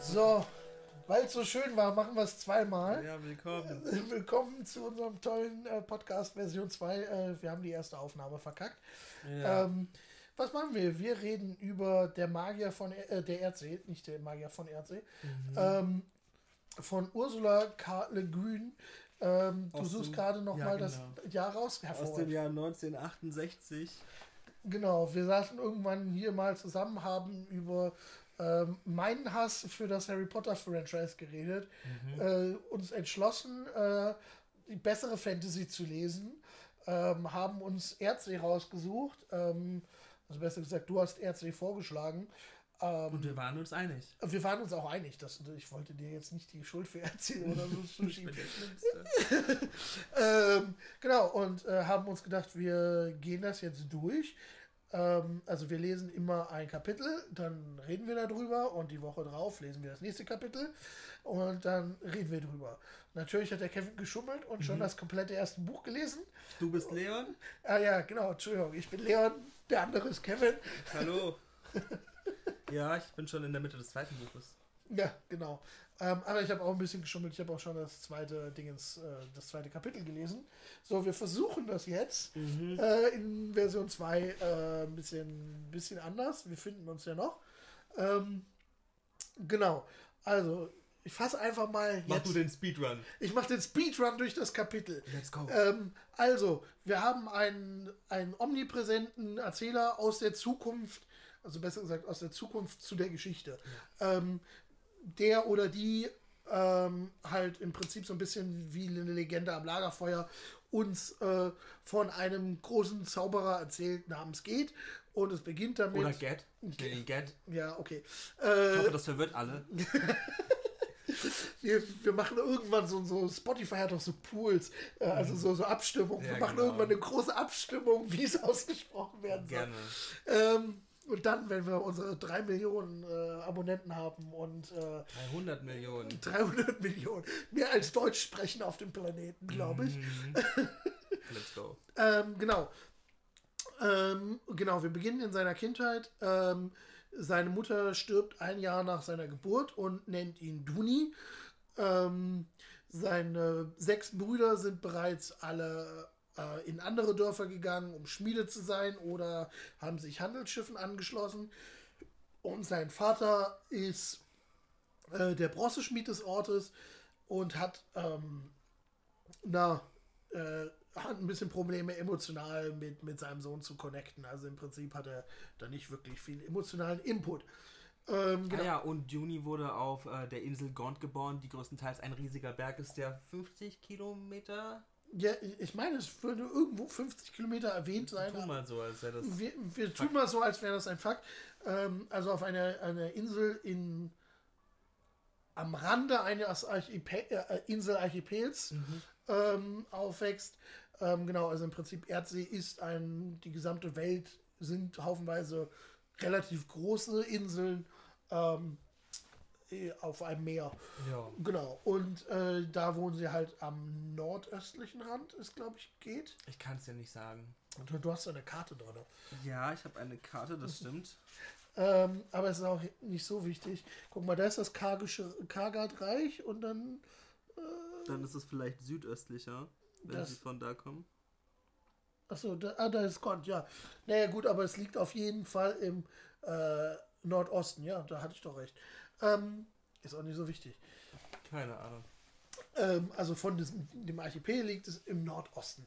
So, weil es so schön war, machen wir es zweimal. Ja, willkommen. Willkommen zu unserem tollen äh, Podcast Version 2. Äh, wir haben die erste Aufnahme verkackt. Ja. Ähm, was machen wir? Wir reden über der Magier von äh, der Erdsee, nicht der Magier von Erdsee, Mhm. ähm, von Ursula K. Le Guin. Ähm, du suchst gerade noch ja, mal genau. das Jahr raus. Aus dem. Jahr 1968. Genau, wir saßen irgendwann hier mal zusammen, haben über ähm, meinen Hass für das Harry Potter Franchise geredet, äh, uns entschlossen, äh, die bessere Fantasy zu lesen, ähm, haben uns Erdsee rausgesucht, ähm, also besser gesagt, du hast Erdsee vorgeschlagen. Ähm, Und wir waren uns einig. wir waren uns auch einig, dass ich wollte dir jetzt nicht die Schuld für Erdsee oder so Ich bin zuschieben. der. Ähm, genau, und äh, haben uns gedacht, wir gehen das jetzt durch. Ähm, also wir lesen immer ein Kapitel, dann reden wir darüber und die Woche drauf lesen wir das nächste Kapitel und dann reden wir drüber. Natürlich hat der Kevin geschummelt und schon das komplette erste Buch gelesen. Du bist Leon? Ah ja, genau, Entschuldigung, ich bin Leon, der andere ist Kevin. Hallo. Ja, ich bin schon in der Mitte des zweiten Buches. Ja, genau. Ähm, aber ich habe auch ein bisschen geschummelt. Ich habe auch schon das zweite Dingens, äh, das zweite Kapitel gelesen. So, wir versuchen das jetzt äh, in Version 2 äh, ein bisschen, bisschen anders. Wir finden uns ja noch. Ähm, genau. Also, ich fasse einfach mal Mach jetzt. du den Speedrun. Ich mache den Speedrun durch das Kapitel. Let's go. Ähm, also, wir haben einen, einen omnipräsenten Erzähler aus der Zukunft, also besser gesagt aus der Zukunft zu der Geschichte. Ähm, der oder die ähm, halt im Prinzip so ein bisschen wie eine Legende am Lagerfeuer uns äh, von einem großen Zauberer erzählt namens Geht. Und es beginnt damit. Oder Get. Ich nenne ihn Get. Ja, okay. Ich Äh, hoffe, das verwirrt alle. wir, wir machen irgendwann so, so Spotify hat doch so Pools, äh, also so, so Abstimmung. wir Ja, machen genau. irgendwann eine große Abstimmung, wie es ausgesprochen werden soll. Gerne. Ähm, und dann, wenn wir unsere drei Millionen äh, Abonnenten haben und äh, 300 Millionen. 300 Millionen, mehr als Deutsch sprechen auf dem Planeten, glaube ich. Let's go. Ähm, genau. Ähm, genau, wir beginnen in seiner Kindheit. Ähm, seine Mutter stirbt ein Jahr nach seiner Geburt und nennt ihn Duni. Ähm, seine sechs Brüder sind bereits alle äh, in andere Dörfer gegangen, um Schmiede zu sein oder haben sich Handelsschiffen angeschlossen. Und sein Vater ist äh, der Bronzeschmied des Ortes und hat ähm, na, äh, hat ein bisschen Probleme emotional mit, mit seinem Sohn zu connecten. Also im Prinzip hat er da nicht wirklich viel emotionalen Input. Ähm, genau. Ah ja, und Juni wurde auf äh, der Insel Gaunt geboren, die größtenteils ein riesiger Berg ist, der 50 Kilometer. Ja, ich meine, es würde irgendwo 50 Kilometer erwähnt sein. Tu mal so, als wäre das. Wir, wir tun mal so, als wäre das ein Fakt. Ähm, also auf einer eine Insel in am Rande eines Archipe äh, Inselarchipels ähm, aufwächst. Ähm, genau, also im Prinzip Erdsee ist ein, die gesamte Welt sind haufenweise relativ große Inseln ähm, auf einem Meer. Ja. Genau, und äh, da wohnen sie halt am nordöstlichen Rand, ist glaube ich geht. Ich kann es dir nicht sagen. Und du hast eine Karte drin. Ja, ich habe eine Karte, das stimmt. Ähm, aber es ist auch nicht so wichtig. Guck mal, da ist das Kargische Kargatreich und dann. Dann ist es vielleicht südöstlicher, wenn Das- sie von da kommen. Achso, da, ah, da ist Gott, ja. Naja, gut, aber es liegt auf jeden Fall im äh, Nordosten, ja, da hatte ich doch recht. Ähm, ist auch nicht so wichtig. Keine Ahnung. Ähm, also von diesem, dem Archipel liegt es im Nordosten.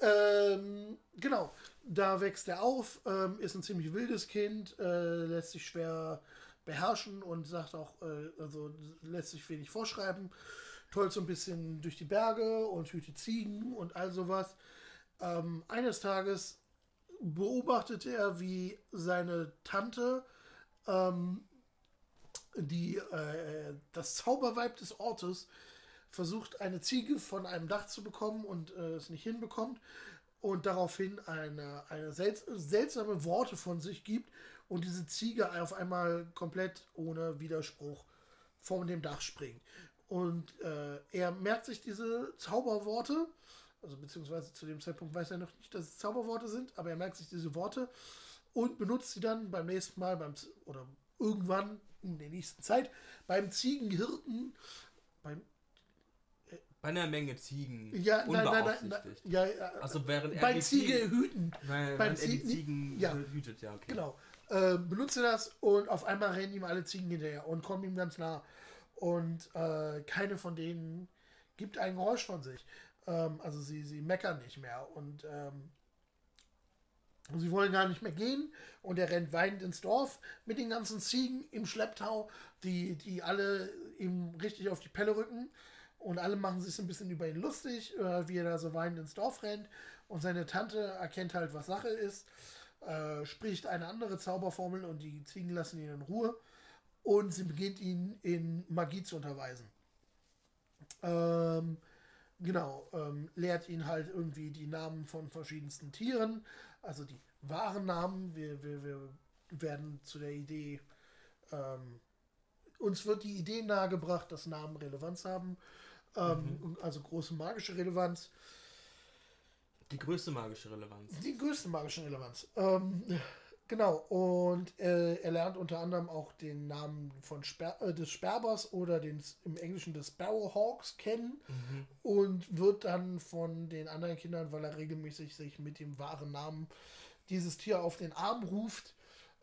Ähm, genau, da wächst er auf, ähm, ist ein ziemlich wildes Kind, äh, lässt sich schwer beherrschen und sagt auch, äh, also lässt sich wenig vorschreiben, tollt so ein bisschen durch die Berge und hütet Ziegen und all sowas. Ähm, eines Tages beobachtete er, wie seine Tante ähm, die, äh, das Zauberweib des Ortes versucht, eine Ziege von einem Dach zu bekommen und äh, es nicht hinbekommt und daraufhin eine, eine selts seltsame Worte von sich gibt und diese Ziege auf einmal komplett ohne Widerspruch von dem Dach springt. Und äh, er merkt sich diese Zauberworte, also beziehungsweise zu dem Zeitpunkt weiß er noch nicht, dass es Zauberworte sind, aber er merkt sich diese Worte und benutzt sie dann beim nächsten Mal beim oder irgendwann in der nächsten Zeit beim Ziegenhirten, beim Bei einer Menge Ziegen. ja, nein, nein, nein, ja, Also während er beim Ziegehüten, weil, beim die Ziegen- Ziegen ja. hütet, ja, okay. genau, äh, benutzt er das und auf einmal rennen ihm alle Ziegen hinterher und kommen ihm ganz nah. Und äh, keine von denen gibt ein Geräusch von sich. Ähm, also sie, sie meckern nicht mehr und ähm, sie wollen gar nicht mehr gehen. Und er rennt weinend ins Dorf mit den ganzen Ziegen im Schlepptau, die, die alle ihm richtig auf die Pelle rücken. Und alle machen sich so ein bisschen über ihn lustig, äh, wie er da so weinend ins Dorf rennt. Und seine Tante erkennt halt, was Sache ist, äh, spricht eine andere Zauberformel und die Ziegen lassen ihn in Ruhe. Und sie beginnt ihn in Magie zu unterweisen. Ähm, genau, ähm, lehrt ihn halt irgendwie die Namen von verschiedensten Tieren, also die wahren Namen. Wir, wir, wir werden zu der Idee, ähm, uns wird die Idee nahegebracht, dass Namen Relevanz haben, ähm, also große magische Relevanz. Die größte magische Relevanz. Die größte magische Relevanz. Ähm, genau, und äh, er lernt unter anderem auch den Namen von Sper äh, des Sperbers oder den, im Englischen des Sparrowhawks kennen und wird dann von den anderen Kindern, weil er regelmäßig sich mit dem wahren Namen dieses Tier auf den Arm ruft,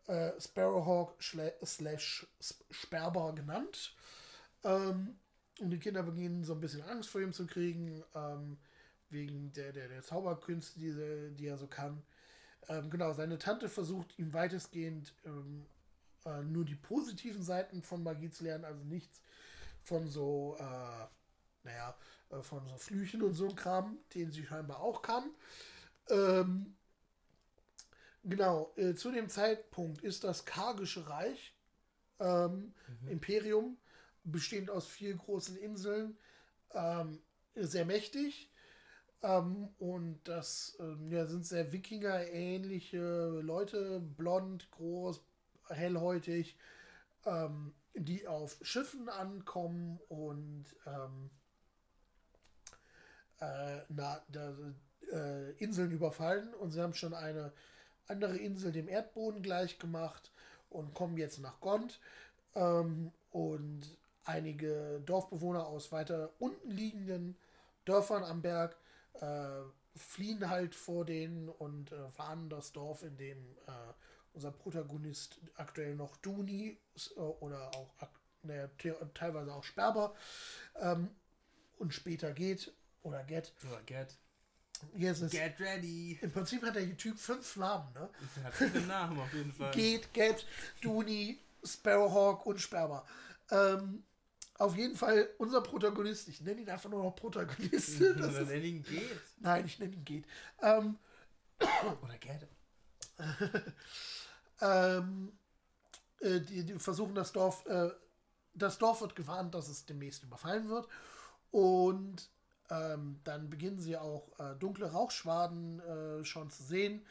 äh, Sparrowhawk slash Sp- Sperber genannt. Ähm, und die Kinder beginnen so ein bisschen Angst vor ihm zu kriegen, ähm, wegen der, der, der Zauberkünste, die, die er so kann. Ähm, genau, seine Tante versucht ihm weitestgehend ähm, äh, nur die positiven Seiten von Magie zu lernen, also nichts von so, äh, naja, äh, von so Flüchen und so ein Kram, den sie scheinbar auch kann. Ähm, genau, äh, zu dem Zeitpunkt ist das Kargische Reich, ähm, Imperium, bestehend aus vier großen Inseln, ähm, sehr mächtig. Ähm, und das ähm, ja, sind sehr Wikinger-ähnliche Leute, blond, groß, hellhäutig, ähm, die auf Schiffen ankommen und ähm, äh, na, da, äh, Inseln überfallen. Und sie haben schon eine andere Insel dem Erdboden gleich gemacht und kommen jetzt nach Gond. Ähm, und einige Dorfbewohner aus weiter unten liegenden Dörfern am Berg äh, fliehen halt vor denen und äh, warnen das Dorf, in dem äh, unser Protagonist aktuell noch Duni äh, oder auch naja, teilweise auch Sperber ähm, und später geht oder Get. Oder Get. Yes, Get ready. Im Prinzip hat der Typ fünf Namen, ne? Das hat viele Namen auf jeden Fall. Geht, Get, Duni, Sparrowhawk und Sperber. Ähm, auf jeden Fall unser Protagonist, ich nenne ihn einfach nur noch Protagonist. Das Oder ist, nenn ihn Get. nein, ich nenne ihn Geht. Ähm, Oder Get. ähm, äh, die, die versuchen das Dorf, äh, das Dorf wird gewarnt, dass es demnächst überfallen wird. Und ähm, dann beginnen sie auch äh, dunkle Rauchschwaden äh, schon zu sehen.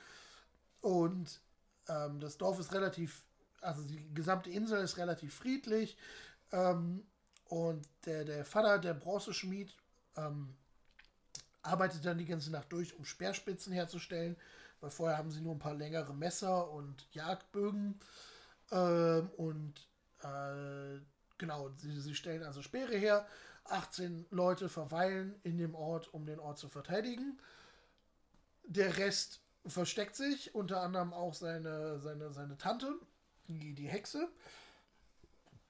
Und ähm, das Dorf ist relativ, also die gesamte Insel ist relativ friedlich. Ähm, und der, der Vater, der Bronzeschmied, ähm, arbeitet dann die ganze Nacht durch, um Speerspitzen herzustellen, weil vorher haben sie nur ein paar längere Messer und Jagdbögen. Ähm, und äh, genau, sie, sie stellen also Speere her. 18 Leute verweilen in dem Ort, um den Ort zu verteidigen. Der Rest versteckt sich, unter anderem auch seine, seine, seine Tante, die, die Hexe.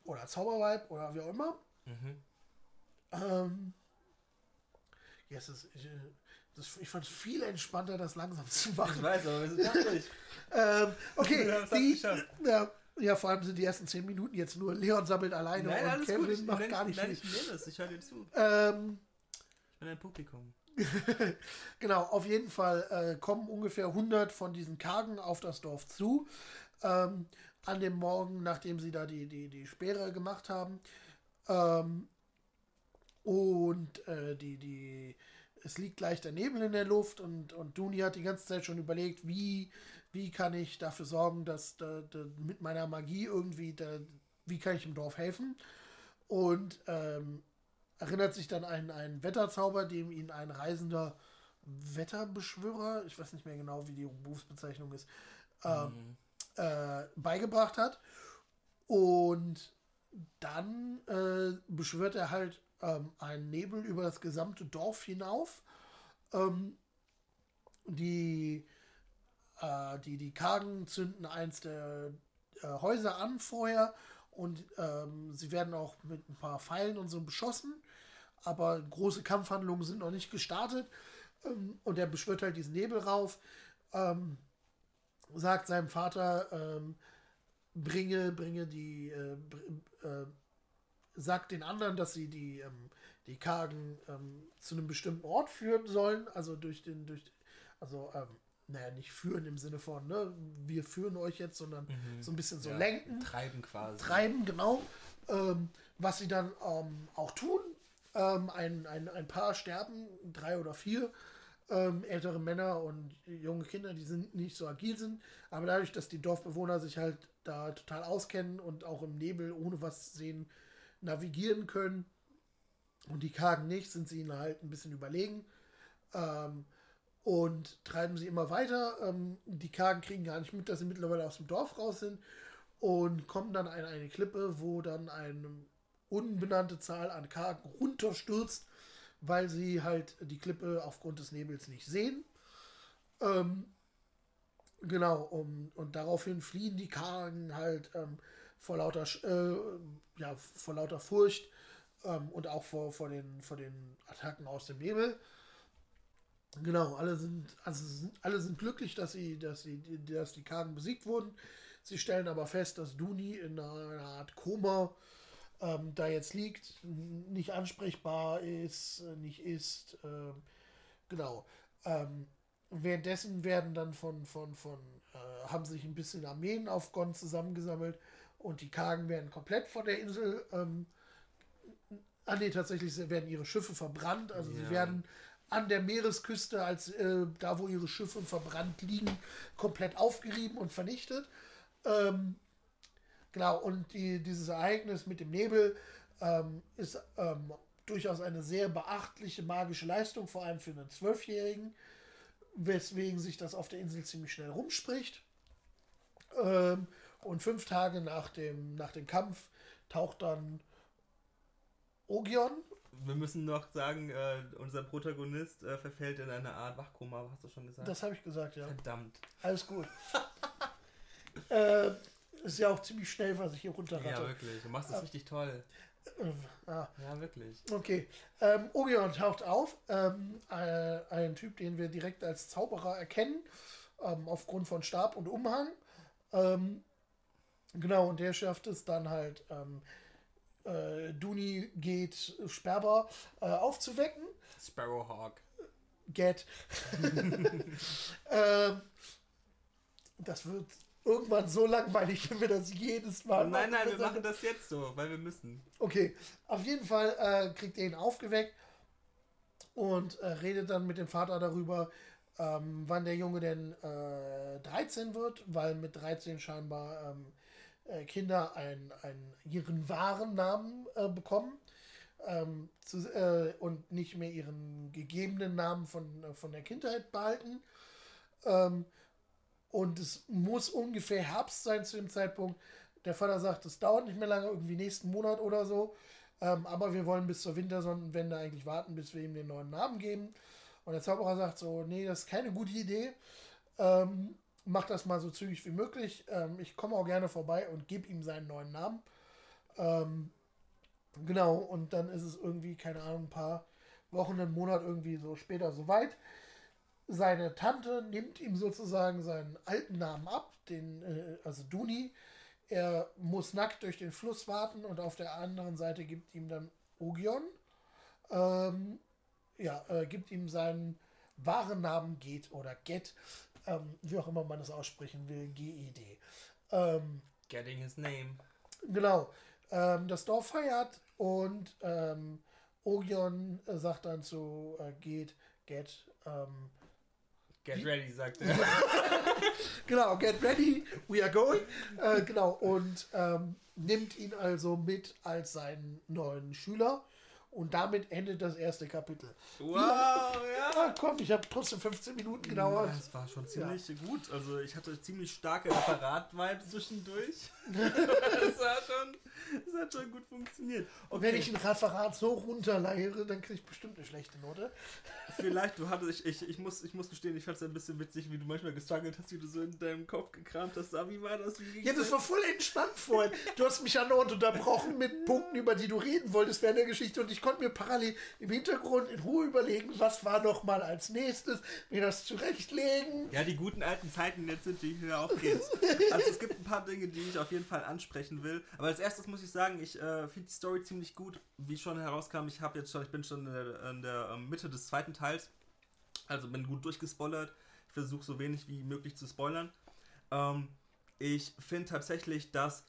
Oder Zauberweib oder wie auch immer. Mhm. Ähm, ja, es ist, ich, das, ich fand es viel entspannter, das langsam zu Ich machen. weiß, aber wir sind fertig. Ähm, okay, die, ja, ja, vor allem sind die ersten 10 Minuten jetzt nur Leon sammelt alleine Nein, und Kevin. Ich, macht nein, gar nicht nein, viel. ich nehme es. Ich höre dir zu. Ähm, Ich bin ein Publikum. genau, auf jeden Fall äh, kommen ungefähr 100 von diesen Kargen auf das Dorf zu. Ähm, an dem Morgen, nachdem sie da die, die, die Speere gemacht haben. Ähm, und äh, die, die, es liegt gleich der Nebel in der Luft und, und Duni hat die ganze Zeit schon überlegt, wie, wie kann ich dafür sorgen, dass da, da, mit meiner Magie irgendwie, da, wie kann ich im Dorf helfen. Und ähm, erinnert sich dann an einen Wetterzauber, dem ihn ein reisender Wetterbeschwörer, ich weiß nicht mehr genau, wie die Berufsbezeichnung ist, ähm, Mhm. äh, beigebracht hat. Und dann äh, beschwört er halt ähm, einen Nebel über das gesamte Dorf hinauf. Ähm, die, äh, die, die Kargen zünden eins der äh, Häuser an vorher und ähm, sie werden auch mit ein paar Pfeilen und so beschossen. Aber große Kampfhandlungen sind noch nicht gestartet. Ähm, und er beschwört halt diesen Nebel rauf. Ähm, sagt seinem Vater, ähm, bringe, bringe die, äh, äh, sagt den anderen, dass sie die, ähm, die Kargen ähm, zu einem bestimmten Ort führen sollen, also durch den, durch, also, ähm, naja, nicht führen im Sinne von, ne, wir führen euch jetzt, sondern Mhm. so ein bisschen so Ja, lenken, Treiben quasi. treiben, genau, ähm, was sie dann ähm, auch tun. Ein, ein, ein paar sterben, drei oder vier, ähm, ältere Männer und junge Kinder, die sind nicht so agil sind, aber dadurch, dass die Dorfbewohner sich halt da total auskennen und auch im Nebel ohne was sehen navigieren können und die Kargen nicht, sind sie ihnen halt ein bisschen überlegen ähm, und treiben sie immer weiter. Ähm, die Kargen kriegen gar nicht mit, dass sie mittlerweile aus dem Dorf raus sind und kommen dann an eine Klippe, wo dann eine unbenannte Zahl an Kargen runterstürzt, weil sie halt die Klippe aufgrund des Nebels nicht sehen. Ähm, genau, um, und daraufhin fliehen die Kargen halt ähm, vor, lauter, äh, ja, vor lauter Furcht ähm, und auch vor, vor, den, vor den Attacken aus dem Nebel. Genau, alle sind, also sind, alle sind glücklich, dass sie, dass sie, dass die Kargen besiegt wurden. Sie stellen aber fest, dass Duni in einer Art Koma ähm, da jetzt liegt, nicht ansprechbar ist, nicht ist. Ähm, genau. Währenddessen werden dann von, von, von, äh, haben sich ein bisschen Armeen auf Gon zusammengesammelt und die Kargen werden komplett von der Insel, ähm, ah nee, tatsächlich sie- werden ihre Schiffe verbrannt, also sie Ja. werden an der Meeresküste, als äh, da, wo ihre Schiffe verbrannt liegen, komplett aufgerieben und vernichtet. Ähm, genau, und die, dieses Ereignis mit dem Nebel ähm, ist ähm, durchaus eine sehr beachtliche magische Leistung, vor allem für einen Zwölfjährigen, weswegen sich das auf der Insel ziemlich schnell rumspricht. Ähm, und fünf Tage nach dem, nach dem Kampf taucht dann Ogion, Wir müssen noch sagen, äh, unser Protagonist äh, verfällt in eine Art Wachkoma, hast du schon gesagt? das habe ich gesagt, ja. Verdammt. Alles gut. äh, ist ja auch ziemlich schnell, was ich hier Ja, runterratte. wirklich. Du machst das richtig toll. Ah, Ja, wirklich. okay. Ähm, Ogion taucht auf. Ähm, äh, ein Typ, den wir direkt als Zauberer erkennen, ähm, aufgrund von Stab und Umhang. Ähm, genau, und der schafft es dann halt, ähm, äh, Duni geht Sperber äh, aufzuwecken. Sparrowhawk. Get. ähm, das wird irgendwann so langweilig, wenn wir das jedes Mal Nein, nein, wir machen das jetzt so, weil wir müssen. Okay, auf jeden Fall äh, kriegt er ihn aufgeweckt und äh, redet dann mit dem Vater darüber, ähm, wann der Junge denn äh, 13 wird, weil mit 13 scheinbar ähm, äh, Kinder ein, ein, ihren wahren Namen äh, bekommen ähm, zu, äh, und nicht mehr ihren gegebenen Namen von, von der Kindheit behalten. Ähm, und es muss ungefähr Herbst sein zu dem Zeitpunkt. Der Vater sagt, es dauert nicht mehr lange, irgendwie nächsten Monat oder so. Ähm, aber wir wollen bis zur Wintersonnenwende eigentlich warten, bis wir ihm den neuen Namen geben. Und der Zauberer sagt so, nee, das ist keine gute Idee. Ähm, mach das mal so zügig wie möglich. Ähm, ich komme auch gerne vorbei und gebe ihm seinen neuen Namen. Ähm, genau, und dann ist es irgendwie, keine Ahnung, ein paar Wochen, einen Monat irgendwie so später soweit. Seine Tante nimmt ihm sozusagen seinen alten Namen ab, den, äh, also Duni. Er muss nackt durch den Fluss warten und auf der anderen Seite gibt ihm dann Ogion. Ähm, ja, äh, gibt ihm seinen wahren Namen Get oder Get, ähm, wie auch immer man das aussprechen will, G-E-D. Ähm, Getting his name. Genau. Ähm, das Dorf feiert und ähm, Ogion äh, sagt dann zu äh, Get, Get, ähm, Get ready, sagt er. genau, get ready, we are going. Äh, genau, und ähm, nimmt ihn also mit als seinen neuen Schüler. Und damit endet das erste Kapitel. wow, ja. Ah, komm, ich habe trotzdem 15 Minuten gedauert. Das war schon ziemlich gut. Also ich hatte ziemlich starke Referat-Vibes zwischendurch. das war könnte gut funktionieren. Okay. Wenn ich ein Referat so runterleiere, dann kriege ich bestimmt eine schlechte Note. Vielleicht, du hattest, ich, ich, ich, muss, ich muss gestehen, ich fand es ein bisschen witzig, wie du manchmal gestruggelt hast, wie du so in deinem Kopf gekramt hast. Wie war das? Wie ja, das war voll entspannt vorhin. Du hast mich ja noch unterbrochen mit Punkten, über die du reden wolltest während der Geschichte und ich konnte mir parallel im Hintergrund in Ruhe überlegen, was war noch mal als nächstes, mir das zurechtlegen. Ja, die guten alten Zeiten jetzt sind die wieder aufgeht. Also es gibt ein paar Dinge, die ich auf jeden Fall ansprechen will. Aber als erstes muss ich sagen, ich äh, finde die Story ziemlich gut. Wie schon herauskam, ich habe jetzt schon, ich bin schon in der, in der ähm, Mitte des zweiten Teils. Also bin gut durchgespoilert. Ich versuche so wenig wie möglich zu spoilern. Ähm, ich finde tatsächlich, dass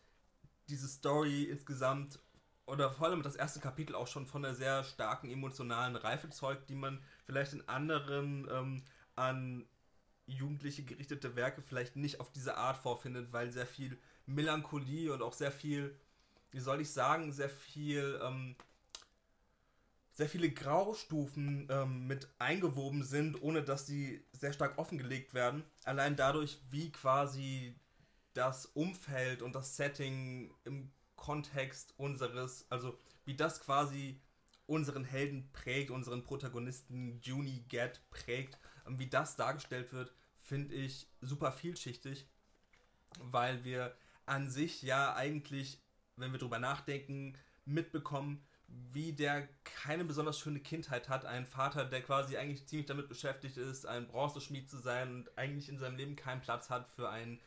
diese Story insgesamt oder vor allem das erste Kapitel auch schon von einer sehr starken emotionalen Reife zeugt, die man vielleicht in anderen ähm, an Jugendliche gerichtete Werke vielleicht nicht auf diese Art vorfindet, weil sehr viel Melancholie und auch sehr viel, wie soll ich sagen, sehr viel, ähm, sehr viele Graustufen ähm, mit eingewoben sind, ohne dass sie sehr stark offengelegt werden. Allein dadurch, wie quasi das Umfeld und das Setting im Kontext unseres, also wie das quasi unseren Helden prägt, unseren Protagonisten Junie Get prägt, ähm, wie das dargestellt wird, finde ich super vielschichtig, weil wir an sich ja eigentlich, wenn wir drüber nachdenken, mitbekommen, wie der keine besonders schöne Kindheit hat. Ein Vater, der quasi eigentlich ziemlich damit beschäftigt ist, ein Bronzeschmied zu sein und eigentlich in seinem Leben keinen Platz hat für ein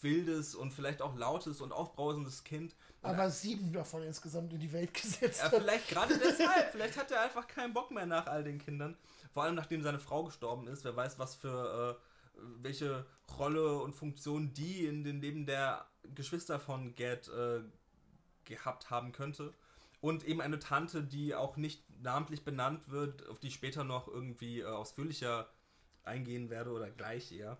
wildes und vielleicht auch lautes und aufbrausendes Kind. Aber sieben davon insgesamt in die Welt gesetzt. Ja, vielleicht gerade deshalb. vielleicht hat er einfach keinen Bock mehr nach all den Kindern. Vor allem nachdem seine Frau gestorben ist. Wer weiß, was für äh, welche Rolle und Funktion die in den Leben der Geschwister von Gad äh, gehabt haben könnte. Und eben eine Tante, die auch nicht namentlich benannt wird, auf die ich später noch irgendwie äh, ausführlicher eingehen werde oder gleich eher.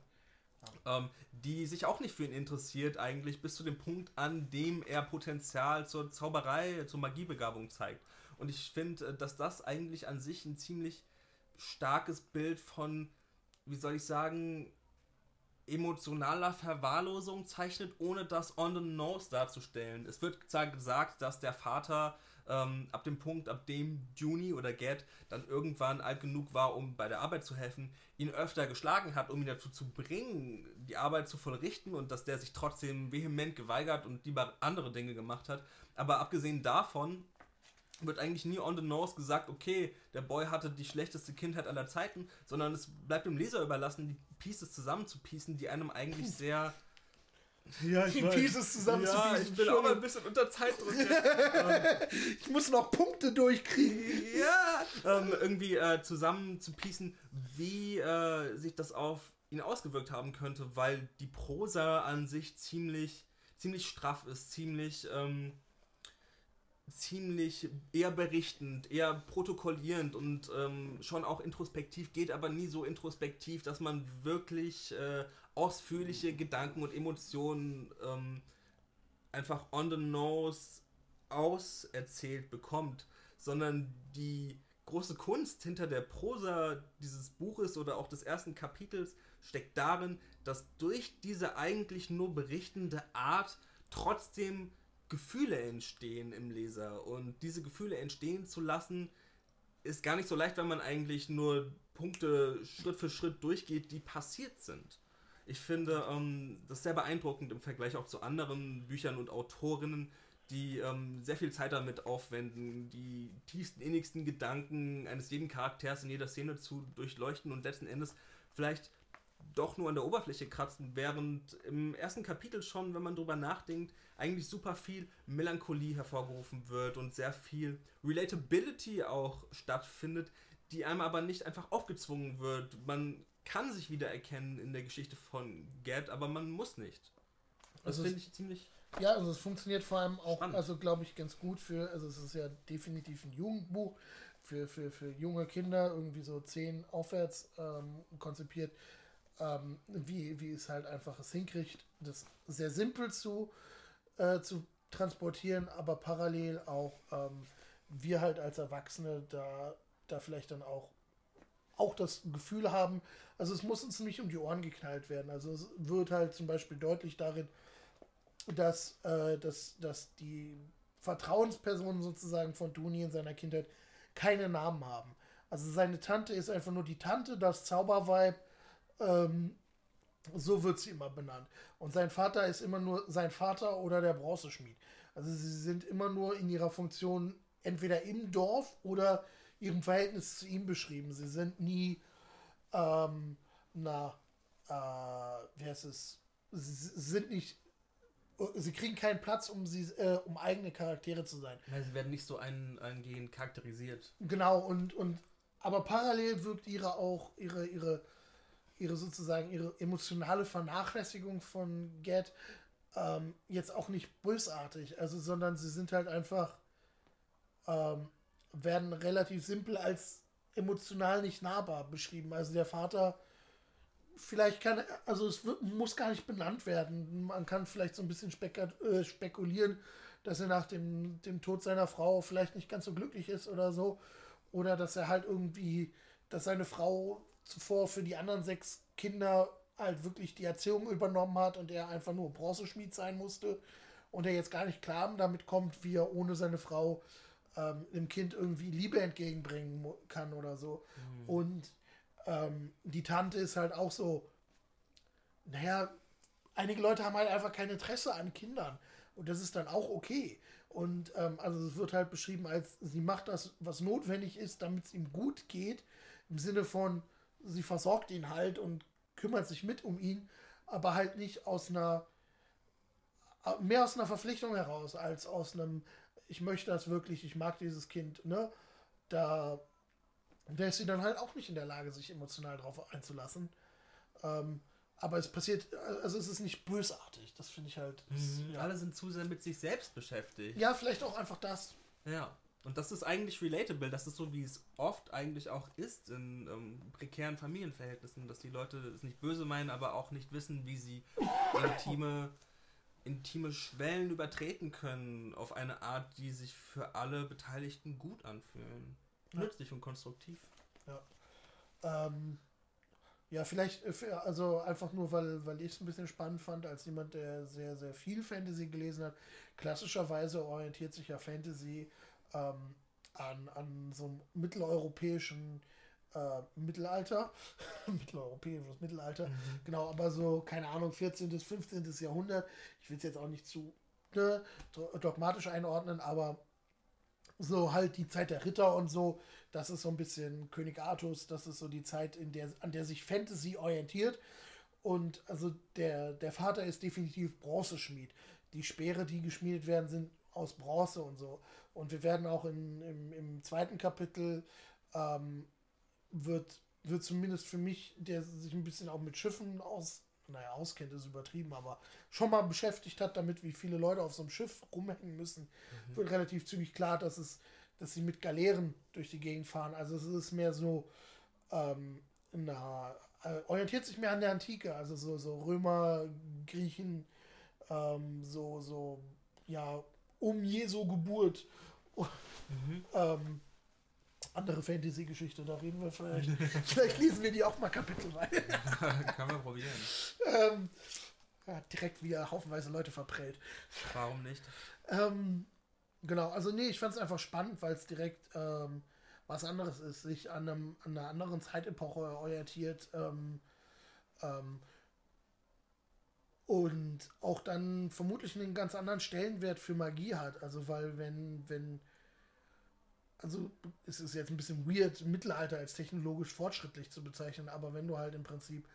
Ähm, die sich auch nicht für ihn interessiert, eigentlich bis zu dem Punkt, an dem er Potenzial zur Zauberei, zur Magiebegabung zeigt. Und ich finde, äh, dass das eigentlich an sich ein ziemlich starkes Bild von wie soll ich sagen, emotionaler Verwahrlosung zeichnet, ohne das on the nose darzustellen. Es wird zwar gesagt, dass der Vater ähm, ab dem Punkt, ab dem Juni oder Ged dann irgendwann alt genug war, um bei der Arbeit zu helfen, ihn öfter geschlagen hat, um ihn dazu zu bringen, die Arbeit zu vollrichten und dass der sich trotzdem vehement geweigert und lieber andere Dinge gemacht hat. Aber abgesehen davon wird eigentlich nie on the nose gesagt, okay, der Boy hatte die schlechteste Kindheit aller Zeiten, sondern es bleibt dem Leser überlassen, die Pieces zusammenzupießen, die einem eigentlich sehr. Ja, ich die weiß. Pieces zusammen ja, ich bin auch ein bisschen unter Zeitdruck. ich muss noch Punkte durchkriegen. Ja, ähm, irgendwie äh, zusammen zu piecen, wie äh, sich das auf ihn ausgewirkt haben könnte, weil die Prosa an sich ziemlich, ziemlich straff ist, ziemlich. Ähm, ziemlich eher berichtend, eher protokollierend und ähm, schon auch introspektiv, geht aber nie so introspektiv, dass man wirklich äh, ausführliche Gedanken und Emotionen ähm, einfach on the nose auserzählt bekommt, sondern die große Kunst hinter der Prosa dieses Buches oder auch des ersten Kapitels steckt darin, dass durch diese eigentlich nur berichtende Art trotzdem Gefühle entstehen im Leser. Und diese Gefühle entstehen zu lassen, ist gar nicht so leicht, wenn man eigentlich nur Punkte Schritt für Schritt durchgeht, die passiert sind. Ich finde ähm, das sehr beeindruckend im Vergleich auch zu anderen Büchern und Autorinnen, die ähm, sehr viel Zeit damit aufwenden, die tiefsten, innigsten Gedanken eines jeden Charakters in jeder Szene zu durchleuchten und letzten Endes vielleicht doch nur an der Oberfläche kratzen, während im ersten Kapitel schon, wenn man drüber nachdenkt, eigentlich super viel Melancholie hervorgerufen wird und sehr viel Relatability auch stattfindet, die einem aber nicht einfach aufgezwungen wird. Man kann sich wiedererkennen in der Geschichte von Gad, aber man muss nicht. Das also finde ich ziemlich. Ja, also es funktioniert vor allem auch, spannend. also glaube ich, ganz gut für, also es ist ja definitiv ein Jugendbuch für, für, für junge Kinder, irgendwie so zehn aufwärts ähm, konzipiert ähm, wie, wie es halt einfach es hinkriegt, das sehr simpel zu, äh, zu transportieren, aber parallel auch ähm, wir halt als Erwachsene da, da vielleicht dann auch, auch das Gefühl haben, also es muss uns nicht um die Ohren geknallt werden. Also es wird halt zum Beispiel deutlich darin, dass, äh, dass, dass die Vertrauenspersonen sozusagen von Tuni in seiner Kindheit keine Namen haben. Also seine Tante ist einfach nur die Tante, das Zauberweib, ähm, so wird sie immer benannt. Und sein Vater ist immer nur sein Vater oder der Bronzeschmied. Also sie sind immer nur in ihrer Funktion entweder im Dorf oder ihrem Verhältnis zu ihm beschrieben. Sie sind nie, ähm, na, äh, wie heißt es, sie sind nicht, sie kriegen keinen Platz, um sie, äh, um eigene Charaktere zu sein. Ja, sie werden nicht so ein, eingehend charakterisiert. Genau, und, und aber parallel wirkt ihre auch, ihre, ihre, ihre sozusagen, ihre emotionale Vernachlässigung von Get ähm, jetzt auch nicht bösartig, also, sondern sie sind halt einfach, ähm, werden relativ simpel als emotional nicht nahbar beschrieben. Also der Vater, vielleicht kann, also es wird, muss gar nicht benannt werden. Man kann vielleicht so ein bisschen äh, spekulieren, dass er nach dem, dem Tod seiner Frau vielleicht nicht ganz so glücklich ist oder so. Oder dass er halt irgendwie, dass seine Frau zuvor für die anderen sechs Kinder halt wirklich die Erziehung übernommen hat und er einfach nur Bronzeschmied sein musste und er jetzt gar nicht klar damit kommt, wie er ohne seine Frau ähm, dem Kind irgendwie Liebe entgegenbringen kann oder so. Mhm. Und ähm, die Tante ist halt auch so, naja, einige Leute haben halt einfach kein Interesse an Kindern. Und das ist dann auch okay. Und ähm, also es wird halt beschrieben als, sie macht das, was notwendig ist, damit es ihm gut geht. Im Sinne von, sie versorgt ihn halt und kümmert sich mit um ihn, aber halt nicht aus einer, mehr aus einer Verpflichtung heraus, als aus einem, ich möchte das wirklich, ich mag dieses Kind, ne? Da, da ist sie dann halt auch nicht in der Lage, sich emotional drauf einzulassen. Ähm, aber es passiert, also es ist nicht bösartig. Das finde ich halt. Ist, mhm, ja. Alle sind zu sehr mit sich selbst beschäftigt. Ja, vielleicht auch einfach das. Ja. Und das ist eigentlich relatable, das ist so, wie es oft eigentlich auch ist in ähm, prekären Familienverhältnissen, dass die Leute es nicht böse meinen, aber auch nicht wissen, wie sie intime intime Schwellen übertreten können auf eine Art, die sich für alle Beteiligten gut anfühlen. Ja. Nützlich und konstruktiv. Ja. Ähm, ja, vielleicht, äh, also einfach nur, weil, weil ich es ein bisschen spannend fand, als jemand, der sehr, sehr viel Fantasy gelesen hat. Klassischerweise orientiert sich ja Fantasy ähm, an, an so einem mitteleuropäischen äh, Mittelalter, mitteleuropäisches Mittelalter, mhm. genau, aber so, keine Ahnung, 14. bis 15. Jahrhundert. Ich will es jetzt auch nicht zu ne, dogmatisch einordnen, aber so halt die Zeit der Ritter und so, das ist so ein bisschen König Artus, das ist so die Zeit, in der, an der sich Fantasy orientiert. Und also der, der Vater ist definitiv Bronzeschmied. Die Speere, die geschmiedet werden, sind aus Bronze und so. Und wir werden auch in, im, im zweiten Kapitel ähm, wird, wird zumindest für mich, der sich ein bisschen auch mit Schiffen aus, naja, auskennt, ist übertrieben, aber schon mal beschäftigt hat damit, wie viele Leute auf so einem Schiff rumhängen müssen, mhm. wird relativ zügig klar, dass es, dass sie mit Galeeren durch die Gegend fahren. Also es ist mehr so, ähm, na, äh, orientiert sich mehr an der Antike, also so, so Römer, Griechen, ähm, so, so, ja, um Jesu Geburt. Mhm. ähm, andere Fantasy-Geschichte, da reden wir vielleicht. vielleicht lesen wir die auch mal kapitelweise. Kann man probieren. Ähm, ja, direkt wieder haufenweise Leute verprellt. Warum nicht? Ähm, genau, also nee, ich fand es einfach spannend, weil es direkt ähm, was anderes ist, sich an, einem, an einer anderen Zeitepoche orientiert ähm, ähm, und auch dann vermutlich einen ganz anderen Stellenwert für Magie hat. Also weil wenn, wenn also es ist jetzt ein bisschen weird, Mittelalter als technologisch fortschrittlich zu bezeichnen, aber wenn du halt im Prinzip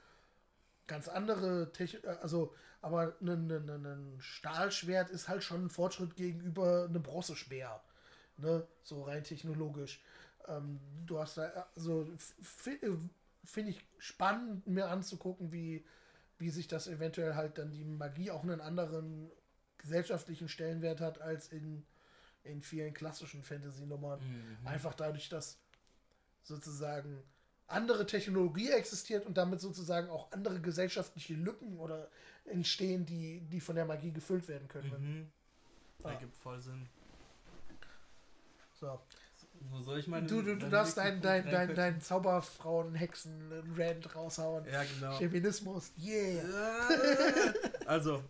ganz andere Technik, also aber ein, ein, ein, Stahlschwert ist halt schon ein Fortschritt gegenüber einem Bronzespeer, ne, so rein technologisch. Ähm, du hast da, also finde ich spannend, mir anzugucken, wie, wie sich das eventuell halt dann die Magie auch einen anderen gesellschaftlichen Stellenwert hat als in in vielen klassischen Fantasy-Nummern. Mhm. Einfach dadurch, dass sozusagen andere Technologie existiert und damit sozusagen auch andere gesellschaftliche Lücken oder entstehen, die, die von der Magie gefüllt werden können. Mhm. Ah. Ergibt voll Sinn. So. Wo soll ich meine. Du, du, du darfst deinen dein, dein, dein Zauberfrauen, Hexen, Rand raushauen. Ja, genau. Feminismus, yeah. Also,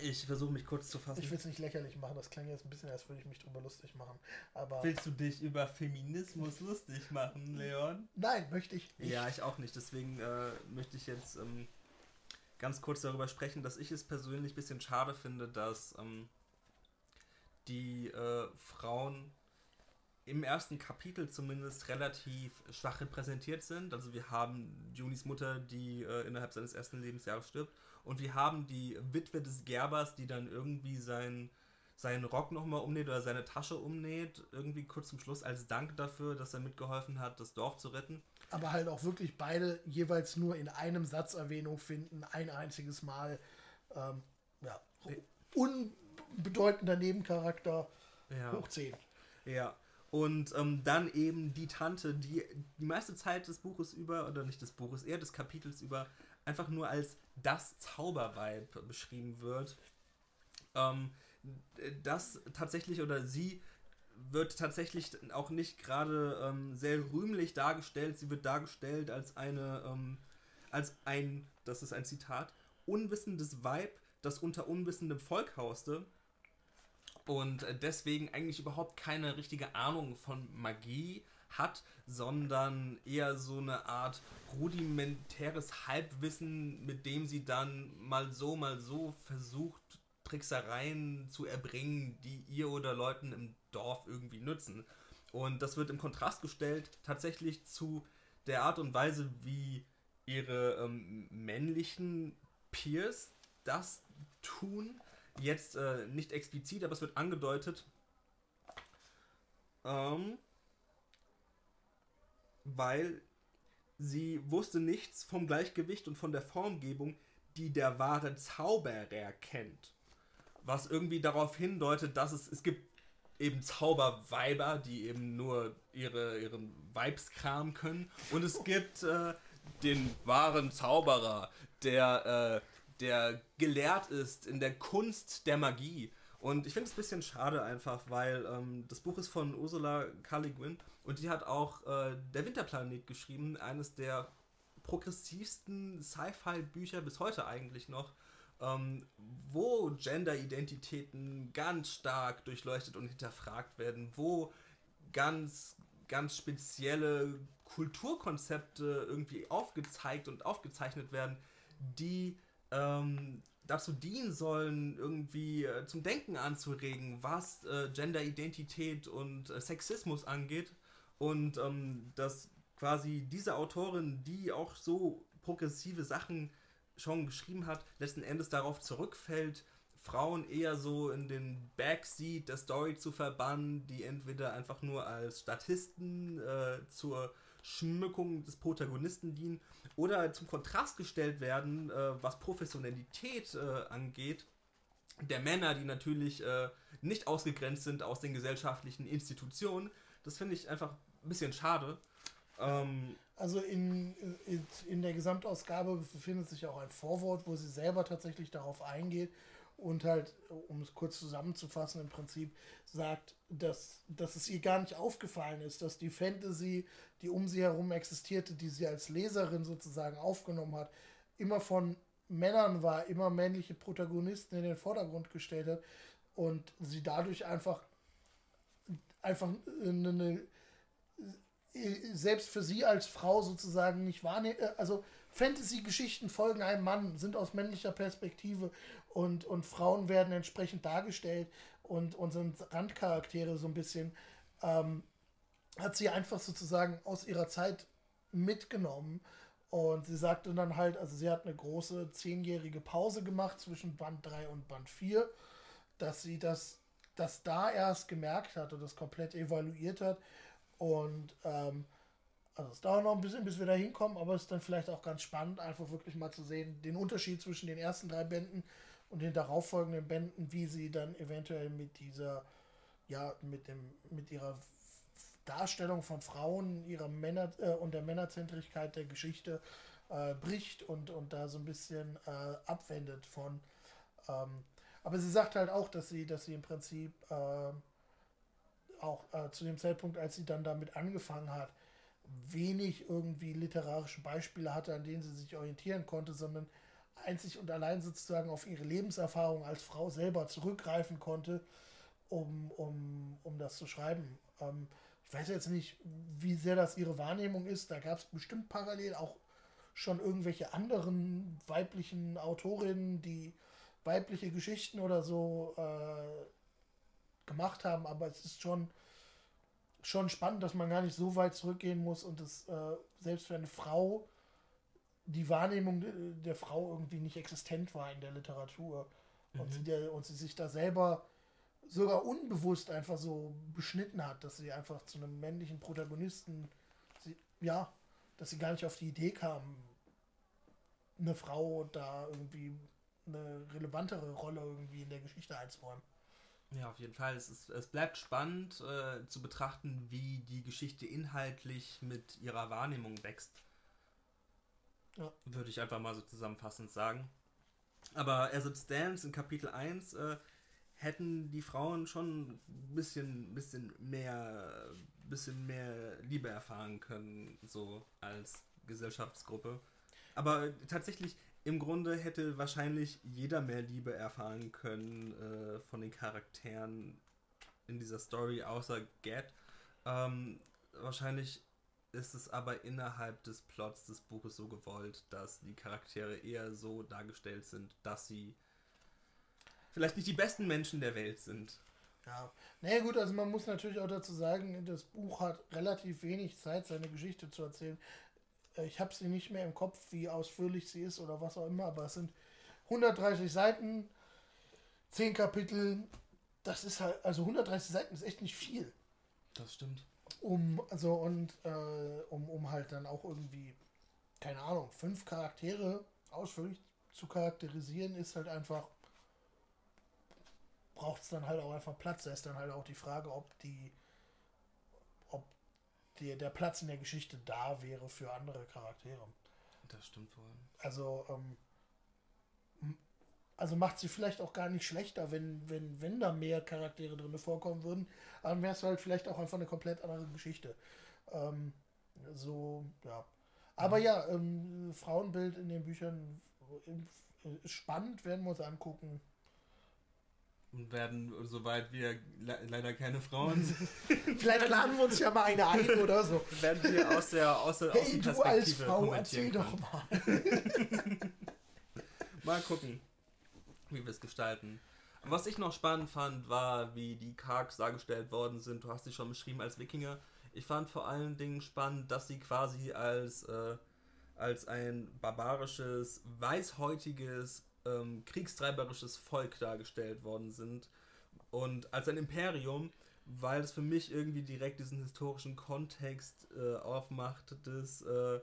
Ich versuche mich kurz zu fassen. Ich will es nicht lächerlich machen, das klang jetzt ein bisschen, als würde ich mich drüber lustig machen. Aber Willst du dich über Feminismus lustig machen, Leon? nein, möchte ich nicht. Ja, ich auch nicht. Deswegen äh, möchte ich jetzt ähm, ganz kurz darüber sprechen, dass ich es persönlich ein bisschen schade finde, dass ähm, die äh, Frauen im ersten Kapitel zumindest relativ schwach repräsentiert sind. Also wir haben Junis Mutter, die äh, innerhalb seines ersten Lebensjahres stirbt. Und wir haben die Witwe des Gerbers, die dann irgendwie sein, seinen Rock nochmal umnäht oder seine Tasche umnäht. Irgendwie kurz zum Schluss als Dank dafür, dass er mitgeholfen hat, das Dorf zu retten. Aber halt auch wirklich beide jeweils nur in einem Satz Erwähnung finden, ein einziges Mal. Ähm, ja, unbedeutender Nebencharakter Ja. hoch 10. Ja. Und ähm, dann eben die Tante, die die meiste Zeit des Buches über, oder nicht des Buches, eher des Kapitels über, einfach nur als das Zauberweib beschrieben wird. Ähm, das tatsächlich, oder sie wird tatsächlich auch nicht gerade ähm, sehr rühmlich dargestellt. Sie wird dargestellt als eine, ähm, als ein, das ist ein Zitat, unwissendes Weib, das unter unwissendem Volk hauste und deswegen eigentlich überhaupt keine richtige Ahnung von Magie hat, sondern eher so eine Art rudimentäres Halbwissen, mit dem sie dann mal so, mal so versucht, Tricksereien zu erbringen, die ihr oder Leuten im Dorf irgendwie nützen. Und das wird im Kontrast gestellt tatsächlich zu der Art und Weise, wie ihre ähm, männlichen Peers das tun. Jetzt äh, nicht explizit, aber es wird angedeutet. Ähm, weil sie wusste nichts vom Gleichgewicht und von der Formgebung, die der wahre Zauberer kennt. Was irgendwie darauf hindeutet, dass es, es gibt eben Zauberweiber, die eben nur ihre, ihren Weibskram können. Und es gibt äh, den wahren Zauberer, der, äh, der gelehrt ist in der Kunst der Magie. Und ich finde es ein bisschen schade einfach, weil ähm, das Buch ist von Ursula K. Le Guin und die hat auch äh, Der Winterplanet geschrieben, eines der progressivsten Sci-Fi-Bücher bis heute eigentlich noch, ähm, wo Gender-Identitäten ganz stark durchleuchtet und hinterfragt werden, wo ganz, ganz spezielle Kulturkonzepte irgendwie aufgezeigt und aufgezeichnet werden, die ähm, dazu dienen sollen, irgendwie äh, zum Denken anzuregen, was äh, Gender-Identität und äh, Sexismus angeht. Und ähm, dass quasi diese Autorin, die auch so progressive Sachen schon geschrieben hat, letzten Endes darauf zurückfällt, Frauen eher so in den Backseat der Story zu verbannen, die entweder einfach nur als Statisten äh, zur Schmückung des Protagonisten dienen oder zum Kontrast gestellt werden, äh, was Professionalität äh, angeht, der Männer, die natürlich äh, nicht ausgegrenzt sind aus den gesellschaftlichen Institutionen. Das finde ich einfach ein bisschen schade. Ähm, Also in, in, in der Gesamtausgabe befindet sich auch ein Vorwort, wo sie selber tatsächlich darauf eingeht und halt, um es kurz zusammenzufassen, im Prinzip sagt, dass, dass es ihr gar nicht aufgefallen ist, dass die Fantasy, die um sie herum existierte, die sie als Leserin sozusagen aufgenommen hat, immer von Männern war, immer männliche Protagonisten in den Vordergrund gestellt hat und sie dadurch einfach einfach eine, eine selbst für sie als Frau sozusagen nicht wahrnehmen. Also Fantasy-Geschichten folgen einem Mann, sind aus männlicher Perspektive und, und Frauen werden entsprechend dargestellt und, und sind Randcharaktere so ein bisschen. Ähm, hat sie einfach sozusagen aus ihrer Zeit mitgenommen. Und sie sagte dann halt, also sie hat eine große zehnjährige Pause gemacht zwischen Band 3 und Band 4, dass sie das, das da erst gemerkt hat und das komplett evaluiert hat. Und ähm, also es dauert noch ein bisschen, bis wir da hinkommen, aber es ist dann vielleicht auch ganz spannend, einfach wirklich mal zu sehen, den Unterschied zwischen den ersten drei Bänden und den darauffolgenden Bänden, wie sie dann eventuell mit dieser, ja, mit dem, mit ihrer Darstellung von Frauen, ihrer Männer äh, und der Männerzentrigkeit der Geschichte äh, bricht und, und da so ein bisschen äh, abwendet von. Ähm, aber sie sagt halt auch, dass sie, dass sie im Prinzip äh, auch äh, zu dem Zeitpunkt, als sie dann damit angefangen hat, wenig irgendwie literarische Beispiele hatte, an denen sie sich orientieren konnte, sondern einzig und allein sozusagen auf ihre Lebenserfahrung als Frau selber zurückgreifen konnte, um, um, um das zu schreiben. Ähm, ich weiß jetzt nicht, wie sehr das ihre Wahrnehmung ist. Da gab es bestimmt parallel auch schon irgendwelche anderen weiblichen Autorinnen, die weibliche Geschichten oder so äh, gemacht haben, aber es ist schon, schon spannend, dass man gar nicht so weit zurückgehen muss und es äh, selbst für eine Frau die Wahrnehmung der Frau irgendwie nicht existent war in der Literatur mhm. und, sie der, und sie sich da selber sogar unbewusst einfach so beschnitten hat, dass sie einfach zu einem männlichen Protagonisten, sie, ja, dass sie gar nicht auf die Idee kam, eine Frau da irgendwie eine relevantere Rolle irgendwie in der Geschichte einzuräumen. Ja, auf jeden Fall. Es, ist, es bleibt spannend äh, zu betrachten, wie die Geschichte inhaltlich mit ihrer Wahrnehmung wächst. Ja. Würde ich einfach mal so zusammenfassend sagen. Aber As It Stands in Kapitel 1 äh, hätten die Frauen schon ein bisschen, bisschen, mehr, bisschen mehr Liebe erfahren können, so als Gesellschaftsgruppe. Aber tatsächlich, im Grunde hätte wahrscheinlich jeder mehr Liebe erfahren können äh, von den Charakteren in dieser Story, außer Gad. Ähm, wahrscheinlich ist es aber innerhalb des Plots des Buches so gewollt, dass die Charaktere eher so dargestellt sind, dass sie vielleicht nicht die besten Menschen der Welt sind. Ja, naja gut, also man muss natürlich auch dazu sagen, das Buch hat relativ wenig Zeit, seine Geschichte zu erzählen. Äh, ich habe sie nicht mehr im Kopf, wie ausführlich sie ist oder was auch immer, aber es sind 130 Seiten, 10 Kapitel. Das ist halt, also 130 Seiten ist echt nicht viel. Das stimmt. Um, also und äh, um, um halt dann auch irgendwie, keine Ahnung, fünf Charaktere ausführlich zu charakterisieren, ist halt einfach, braucht es dann halt auch einfach Platz. Da ist dann halt auch die Frage, ob die, ob die, der Platz in der Geschichte da wäre für andere Charaktere. Das stimmt wohl. Also, ähm, also macht sie vielleicht auch gar nicht schlechter, wenn, wenn, wenn da mehr Charaktere drin vorkommen würden. Aber dann wäre es halt vielleicht auch einfach eine komplett andere Geschichte. Ähm, so, ja. Aber mhm. ja, ähm, Frauenbild in den Büchern ist spannend, werden wir uns angucken. Und werden, soweit wir le leider keine Frauen sind. Vielleicht laden wir uns ja mal eine ein oder so. Werden wir aus der, aus der hey, du als Frau, erzähl doch mal. mal gucken wie wir es gestalten. Was ich noch spannend fand, war, wie die Karks dargestellt worden sind. Du hast sie schon beschrieben als Wikinger. Ich fand vor allen Dingen spannend, dass sie quasi als, äh, als ein barbarisches, weißhäutiges, ähm, kriegstreiberisches Volk dargestellt worden sind. Und als ein Imperium, weil es für mich irgendwie direkt diesen historischen Kontext äh, aufmacht des, äh,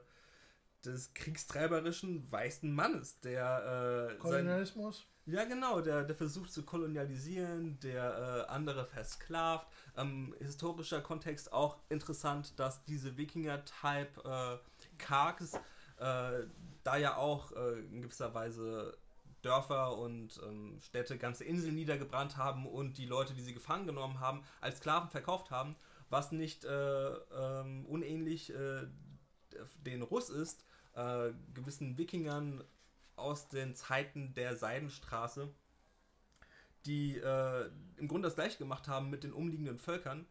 des kriegstreiberischen weißen Mannes, der... Äh, Kolonialismus? Ja, genau, der, der versucht zu kolonialisieren, der äh, andere versklavt. Ähm, historischer Kontext auch interessant, dass diese Wikinger-Type äh, Karks äh, da ja auch äh, in gewisser Weise Dörfer und ähm, Städte, ganze Inseln niedergebrannt haben und die Leute, die sie gefangen genommen haben, als Sklaven verkauft haben, was nicht äh, ähm, unähnlich äh, den Russ ist, gewissen Wikingern aus den Zeiten der Seidenstraße, die äh, im Grunde das gleiche gemacht haben mit den umliegenden Völkern,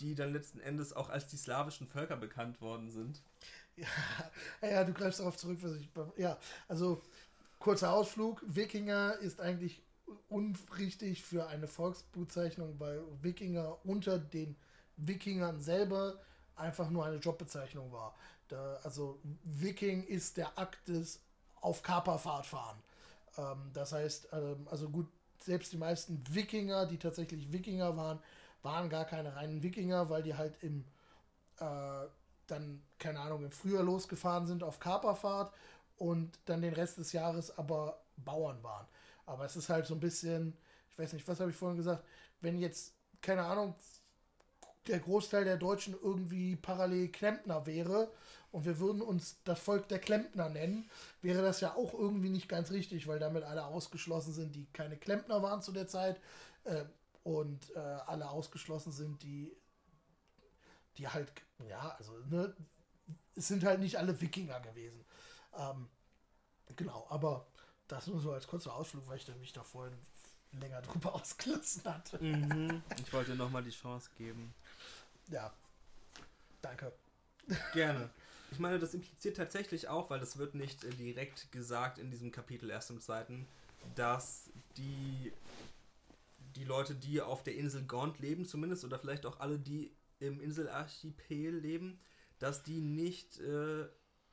die dann letzten Endes auch als die slawischen Völker bekannt worden sind. Ja, ja du greifst darauf zurück, was ich. Ja, also kurzer Ausflug. Wikinger ist eigentlich unrichtig für eine Volksbezeichnung, weil Wikinger unter den Wikingern selber einfach nur eine Jobbezeichnung war. Da, also Viking ist der Akt des auf Kaperfahrt fahren. Ähm, das heißt, ähm, also gut, selbst die meisten Wikinger, die tatsächlich Wikinger waren, waren gar keine reinen Wikinger, weil die halt im äh, dann, keine Ahnung, im Frühjahr losgefahren sind auf Kaperfahrt und dann den Rest des Jahres aber Bauern waren. Aber es ist halt so ein bisschen, ich weiß nicht, was habe ich vorhin gesagt, wenn jetzt, keine Ahnung, der Großteil der Deutschen irgendwie parallel Klempner wäre und wir würden uns das Volk der Klempner nennen, wäre das ja auch irgendwie nicht ganz richtig, weil damit alle ausgeschlossen sind, die keine Klempner waren zu der Zeit äh, und äh, alle ausgeschlossen sind, die, die halt, ja, also, ne, es sind halt nicht alle Wikinger gewesen. Ähm, genau, aber Das nur so als kurzer Ausflug, weil ich dann mich da vorhin länger drüber ausgelassen hatte. Mhm. Ich wollte nochmal die Chance geben. Ja. Danke. Gerne. Ich meine, das impliziert tatsächlich auch, weil das wird nicht äh, direkt gesagt in diesem Kapitel erst im zweiten, dass die, die Leute, die auf der Insel Gaunt leben, zumindest, oder vielleicht auch alle, die im Inselarchipel leben, dass die nicht äh,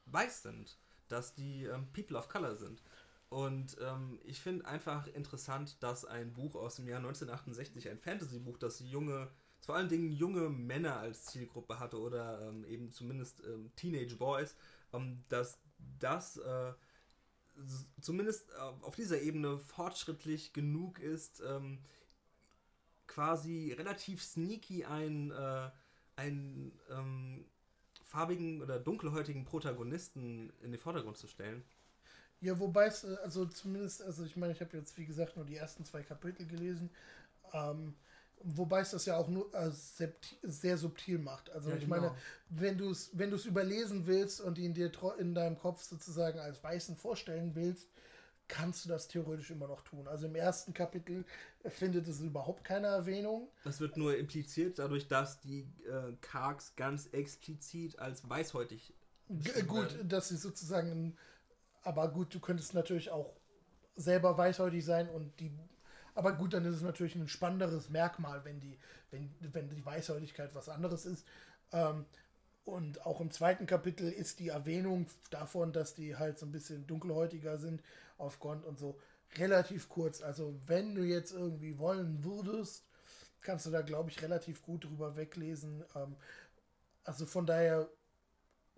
weiß sind, dass die ähm, People of Color sind. Und ähm, ich finde einfach interessant, dass ein Buch aus dem Jahr 1968, ein Fantasy-Buch, das junge, vor allen Dingen junge Männer als Zielgruppe hatte oder ähm, eben zumindest ähm, Teenage Boys, ähm, dass das äh, zumindest äh, auf dieser Ebene fortschrittlich genug ist, ähm, quasi relativ sneaky ein, äh, einen ähm, farbigen oder dunkelhäutigen Protagonisten in den Vordergrund zu stellen. Ja, wobei es, äh, also zumindest, also ich meine, ich habe jetzt, wie gesagt, nur die ersten zwei Kapitel gelesen. Ähm, wobei es das ja auch nur äh, sehr, subtil macht. Also ja, ich genau. meine, wenn du es wenn überlesen willst und ihn dir in deinem Kopf sozusagen als Weißen vorstellen willst, kannst du das theoretisch immer noch tun. Also im ersten Kapitel findet es überhaupt keine Erwähnung. Das wird nur impliziert dadurch, dass die äh, Kargs ganz explizit als weißhäutig. G gut, dass sie sozusagen aber gut, du könntest natürlich auch selber weißhäutig sein und die. Aber gut, dann ist es natürlich ein spannenderes Merkmal, wenn die, wenn, wenn die Weißhäutigkeit was anderes ist. Ähm, und auch im zweiten Kapitel ist die Erwähnung davon, dass die halt so ein bisschen dunkelhäutiger sind auf Grund und so relativ kurz. Also wenn du jetzt irgendwie wollen würdest, kannst du da, glaube ich, relativ gut drüber weglesen. Ähm, also von daher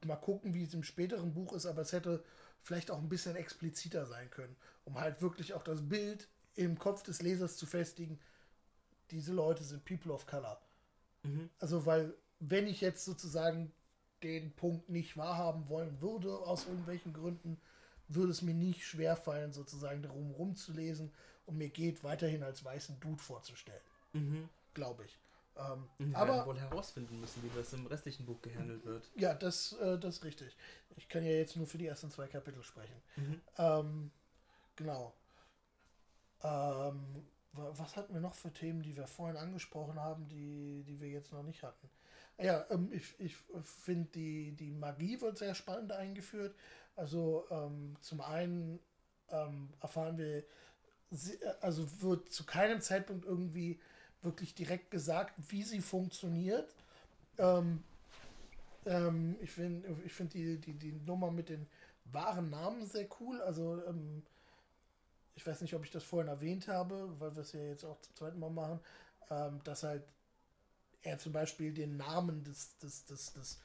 mal gucken, wie es im späteren Buch ist, aber es hätte vielleicht auch ein bisschen expliziter sein können, um halt wirklich auch das Bild im Kopf des Lesers zu festigen, diese Leute sind People of Color. Mhm. Also, weil, wenn ich jetzt sozusagen den Punkt nicht wahrhaben wollen würde, aus irgendwelchen Gründen, würde es mir nicht schwerfallen, sozusagen darum rumzulesen und mir geht weiterhin als weißen Dude vorzustellen. Mhm. Glaube ich. Ähm, wir aber wohl herausfinden müssen, wie das im restlichen Buch gehandelt wird. Ja, das, äh, das ist richtig. Ich kann ja jetzt nur für die ersten zwei Kapitel sprechen. Mhm. Ähm, genau. Ähm, was hatten wir noch für Themen, die wir vorhin angesprochen haben, die, die wir jetzt noch nicht hatten? Ja, ähm, ich, ich finde, die, die Magie wird sehr spannend eingeführt. Also ähm, zum einen ähm, erfahren wir, also wird zu keinem Zeitpunkt irgendwie wirklich direkt gesagt, wie sie funktioniert. Ähm, ähm, ich finde ich find die, die, die Nummer mit den wahren Namen sehr cool. Also, ähm, ich weiß nicht, ob ich das vorhin erwähnt habe, weil wir es ja jetzt auch zum zweiten Mal machen, ähm, dass halt er zum Beispiel den Namen des, des, des, des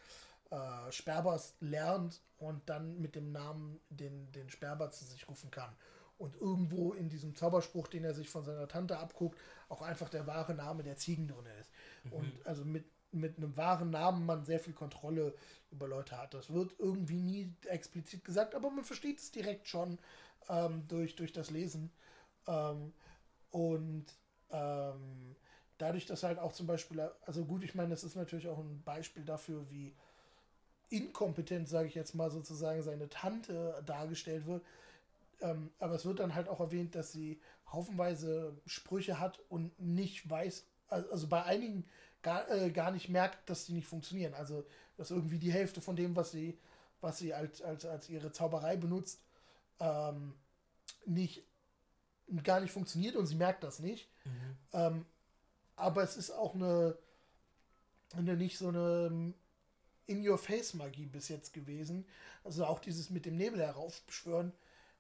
äh, Sperbers lernt und dann mit dem Namen den, den Sperber zu sich rufen kann und irgendwo in diesem Zauberspruch, den er sich von seiner Tante abguckt, auch einfach der wahre Name der Ziegen drin ist. Mhm. Und also mit, mit einem wahren Namen man sehr viel Kontrolle über Leute hat. Das wird irgendwie nie explizit gesagt, aber man versteht es direkt schon ähm, durch, durch das Lesen. Ähm, und ähm, dadurch, dass halt auch zum Beispiel, also gut, ich meine, das ist natürlich auch ein Beispiel dafür, wie inkompetent, sage ich jetzt mal sozusagen, seine Tante dargestellt wird ähm, aber es wird dann halt auch erwähnt, dass sie haufenweise Sprüche hat und nicht weiß, also bei einigen gar, äh, gar nicht merkt, dass sie nicht funktionieren. Also, dass irgendwie die Hälfte von dem, was sie, was sie als, als, als ihre Zauberei benutzt, ähm, nicht gar nicht funktioniert und sie merkt das nicht. Mhm. Ähm, aber es ist auch eine, eine nicht so eine In-Your-Face-Magie bis jetzt gewesen. Also auch dieses mit dem Nebel heraufbeschwören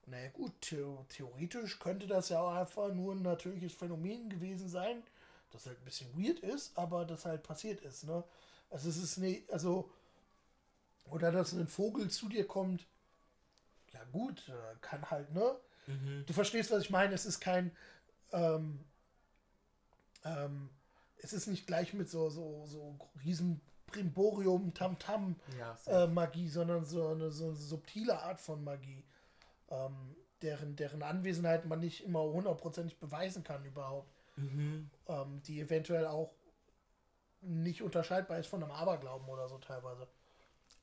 naja gut, theoretisch könnte das ja auch einfach nur ein natürliches Phänomen gewesen sein, das halt ein bisschen weird ist, aber das halt passiert ist, ne? Also es ist ne, also oder dass ein Vogel zu dir kommt, ja gut, äh, kann halt, ne? Mhm. Du verstehst, was ich meine, es ist kein ähm, ähm, es ist nicht gleich mit so, so, so riesen Primborium, Tamtam ja, äh, Magie, sondern so eine, so eine subtile Art von Magie ähm, deren, deren Anwesenheit man nicht immer hundertprozentig beweisen kann überhaupt. Mhm. Ähm, die eventuell auch nicht unterscheidbar ist von einem Aberglauben oder so teilweise.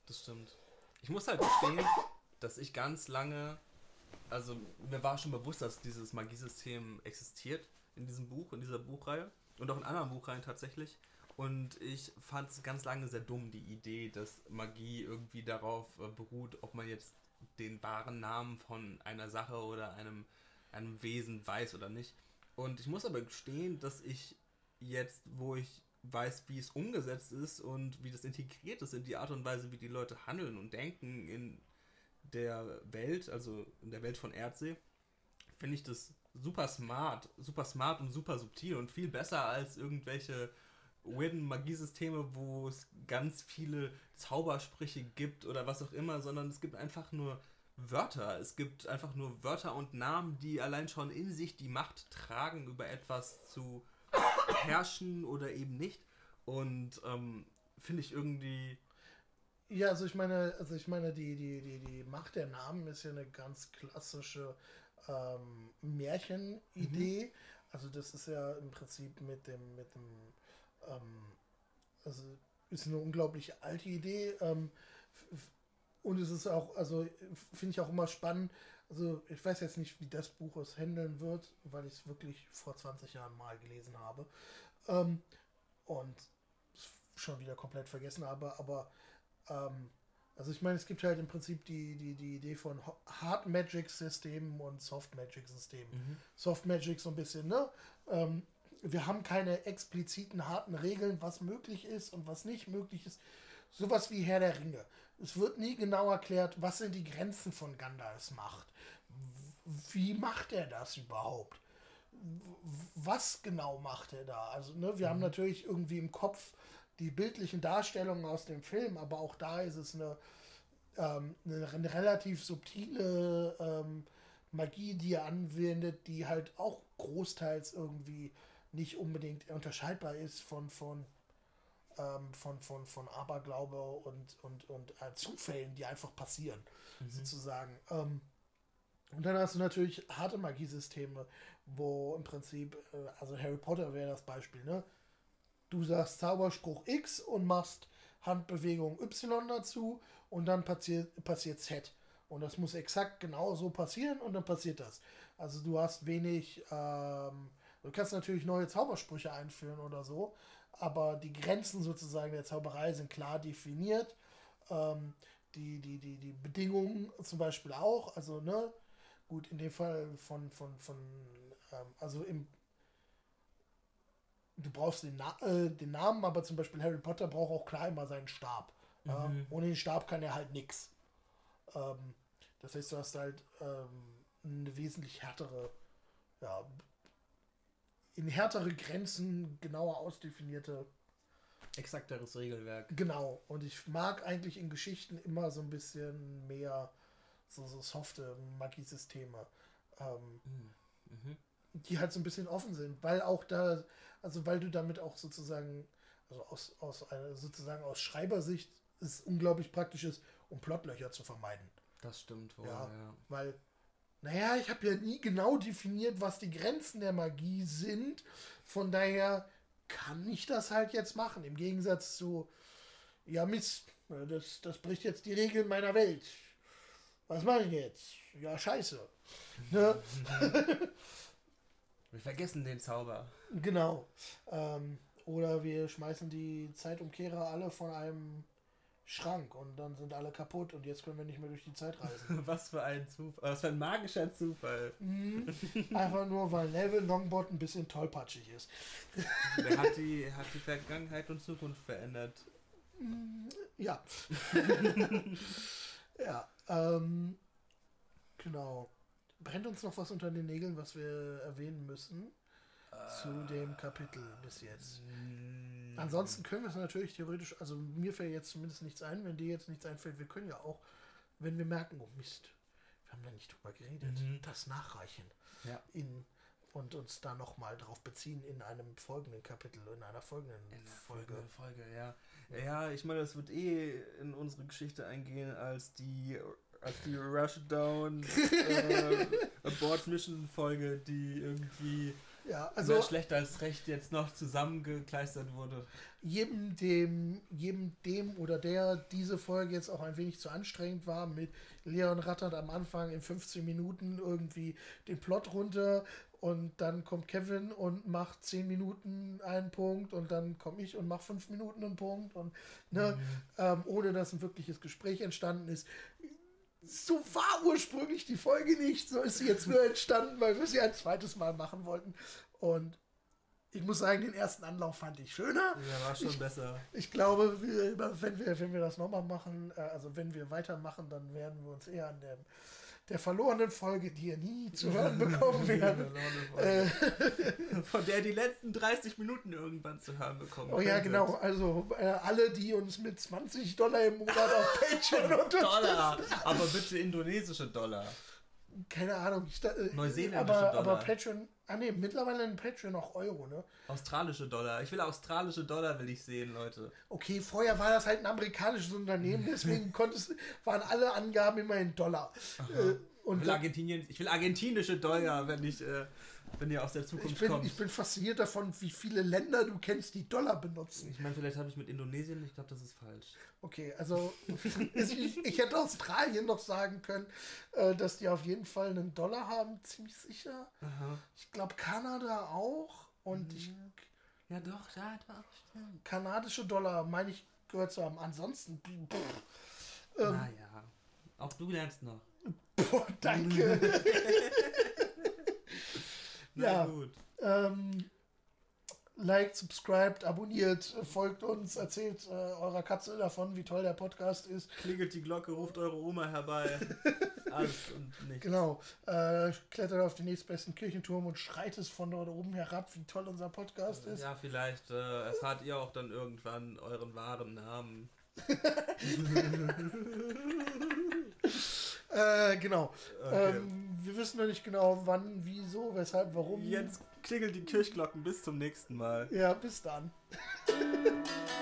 Das stimmt. Ich muss halt gestehen, dass ich ganz lange also mir war schon bewusst, dass dieses Magiesystem existiert in diesem Buch, in dieser Buchreihe und auch in anderen Buchreihen tatsächlich. Und ich fand es ganz lange sehr dumm, die Idee, dass Magie irgendwie darauf äh, beruht, ob man jetzt den wahren Namen von einer Sache oder einem, einem Wesen weiß oder nicht. Und ich muss aber gestehen, dass ich jetzt, wo ich weiß, wie es umgesetzt ist und wie das integriert ist in die Art und Weise, wie die Leute handeln und denken in der Welt, also in der Welt von Erdsee, finde ich das super smart, super smart und super subtil und viel besser als irgendwelche weirden Magiesysteme, wo es ganz viele Zaubersprüche gibt oder was auch immer, sondern es gibt einfach nur Wörter. Es gibt einfach nur Wörter und Namen, die allein schon in sich die Macht tragen, über etwas zu herrschen oder eben nicht. Und ähm, finde ich irgendwie. Ja, also ich meine, also ich meine, die, die, die, die Macht der Namen ist ja eine ganz klassische ähm, Märchenidee. Mhm. Also das ist ja im Prinzip mit dem, mit dem, ähm, also ist eine unglaublich alte Idee. Ähm, und es ist auch, also finde ich auch immer spannend. Also ich weiß jetzt nicht, wie das Buch es handeln wird, weil ich es wirklich vor 20 Jahren mal gelesen habe. Ähm, und schon wieder komplett vergessen habe. Aber ähm, also ich meine, es gibt halt im Prinzip die, die, die Idee von Hard Magic Systemen und Soft Magic Systemen. Mhm. Soft Magic so ein bisschen, ne? Ähm, wir haben keine expliziten harten Regeln, was möglich ist und was nicht möglich ist. Sowas wie Herr der Ringe. Es wird nie genau erklärt, was sind die Grenzen von Gandalfs Macht. Wie macht er das überhaupt? Was genau macht er da? Also, ne, wir mhm. haben natürlich irgendwie im Kopf die bildlichen Darstellungen aus dem Film, aber auch da ist es eine, ähm, eine, relativ subtile ähm, Magie, die er anwendet, die halt auch großteils irgendwie nicht unbedingt unterscheidbar ist von, von ähm, von, von, von Aberglaube und, und, und äh, Zufällen, die einfach passieren, mhm. sozusagen. Ähm, und dann hast du natürlich harte Magiesysteme, wo im Prinzip, äh, also Harry Potter wäre das Beispiel, ne? Du sagst Zauberspruch X und machst Handbewegung Y dazu und dann passiert, passiert Z. Und das muss exakt genau so passieren und dann passiert das. Also du hast wenig, ähm, du kannst natürlich neue Zaubersprüche einführen oder so, aber die Grenzen sozusagen der Zauberei sind klar definiert. Ähm, die, die, die, die Bedingungen zum Beispiel auch, also, ne, gut, in dem Fall von, von, von ähm, also im, du brauchst den, Na äh, den Namen, aber zum Beispiel Harry Potter braucht auch klar immer seinen Stab. Mhm. Ähm, ohne den Stab kann er halt nichts. Ähm, das heißt, du hast halt ähm, eine wesentlich härtere ja, in härtere Grenzen genauer ausdefinierte. Exakteres Regelwerk. Genau. Und ich mag eigentlich in Geschichten immer so ein bisschen mehr so, so softe Magiesysteme. Ähm, mhm. Die halt so ein bisschen offen sind, weil auch da, also weil du damit auch sozusagen, also aus, aus einer, sozusagen aus Schreibersicht es unglaublich praktisch ist, um Plotlöcher zu vermeiden. Das stimmt wohl, ja. ja. Weil naja, ich habe ja nie genau definiert, was die Grenzen der Magie sind. Von daher kann ich das halt jetzt machen. Im Gegensatz zu, ja Mist, das, das bricht jetzt die Regeln meiner Welt. Was mache ich jetzt? Ja, scheiße. Ne? wir vergessen den Zauber. Genau. Ähm, oder wir schmeißen die Zeitumkehrer alle von einem Schrank und dann sind alle kaputt und jetzt können wir nicht mehr durch die Zeit reisen. was für ein Zufall, was für ein magischer Zufall. Mhm. Einfach nur, weil Neville Longbot ein bisschen tollpatschig ist. Der hat die, hat die Vergangenheit und Zukunft verändert. Mm, ja. ja, ähm, genau. Brennt uns noch was unter den Nägeln, was wir erwähnen müssen? zu dem Kapitel bis jetzt. Ansonsten können wir es natürlich theoretisch, also mir fällt jetzt zumindest nichts ein, wenn dir jetzt nichts einfällt, wir können ja auch, wenn wir merken, oh Mist, wir haben da nicht drüber geredet, mhm. das nachreichen. Ja. In, und uns da nochmal drauf beziehen in einem folgenden Kapitel, in einer folgenden in Folge. Folge, ja. Ja, ich meine, das wird eh in unsere Geschichte eingehen als die als die Rushdown äh, Abort Mission Folge, die irgendwie Ja, Also also schlechter als recht jetzt noch zusammengekleistert wurde. jedem dem, jedem dem oder der diese Folge jetzt auch ein wenig zu anstrengend war, mit Leon rattert am Anfang in 15 Minuten irgendwie den Plot runter und dann kommt Kevin und macht 10 Minuten einen Punkt und dann komme ich und mache 5 Minuten einen Punkt und ne, ähm, ohne dass ein wirkliches Gespräch entstanden ist. So war ursprünglich die Folge nicht. So ist sie jetzt nur entstanden, weil wir sie ein zweites Mal machen wollten. Und ich muss sagen, den ersten Anlauf fand ich schöner. Ja, war schon besser. Ich glaube, wenn, wir, wenn wir das nochmal machen, äh, also wenn wir weitermachen, dann werden wir uns eher an der, der verlorenen Folge, die ihr nie zu hören bekommen werden. Äh, Von der die letzten 30 Minuten irgendwann zu hören bekommen. oh ja, genau. Also äh, alle, die uns mit 20 Dollar im Monat auf Patreon unterstützen. Dollar, aber bitte indonesische Dollar. Keine Ahnung. Ich, äh, Neuseeländische aber, Dollar. aber Patreon, ah ne, mittlerweile in Patreon auch Euro, ne? Australische Dollar. Ich will australische Dollar, will ich sehen, Leute. Okay, vorher war das halt ein amerikanisches Unternehmen, deswegen konntest, waren alle Angaben immer in Dollar. Äh, Ich und will, Argentinien, ich will argentinische Dollar, wenn ich, äh, wenn ihr aus der ich Zukunft bin, kommt. ich bin fasziniert davon, wie viele Länder du kennst, die Dollar benutzen. Ich meine, vielleicht habe ich mit Indonesien, ich glaube, das ist falsch. Okay, also ich, ich hätte Australien noch sagen können, äh, dass die auf jeden Fall einen Dollar haben, ziemlich sicher. Aha. Ich glaube Kanada auch und ich, Ja, doch, ja, doch, stimmt. kanadische Dollar, meine ich, gehört zu haben. Ansonsten, pff, ähm, naja, auch du lernst noch. boah, danke. Na Ja. gut. ähm, liked, subscribed, abonniert, folgt uns, erzählt äh, eurer Katze davon, wie toll der Podcast ist. Klingelt die Glocke, ruft eure Oma herbei. Alles und nichts. Genau, äh, klettert auf den nächstbesten Kirchenturm und schreit es von dort oben herab, wie toll unser Podcast ist. Ja, vielleicht äh, erfahrt ihr auch dann irgendwann euren wahren Namen. Äh, genau. Okay. Ähm, wir wissen noch nicht genau, wann, wieso, weshalb, warum. Jetzt klingelt die Kirchglocken. Bis zum nächsten Mal. Ja, bis dann.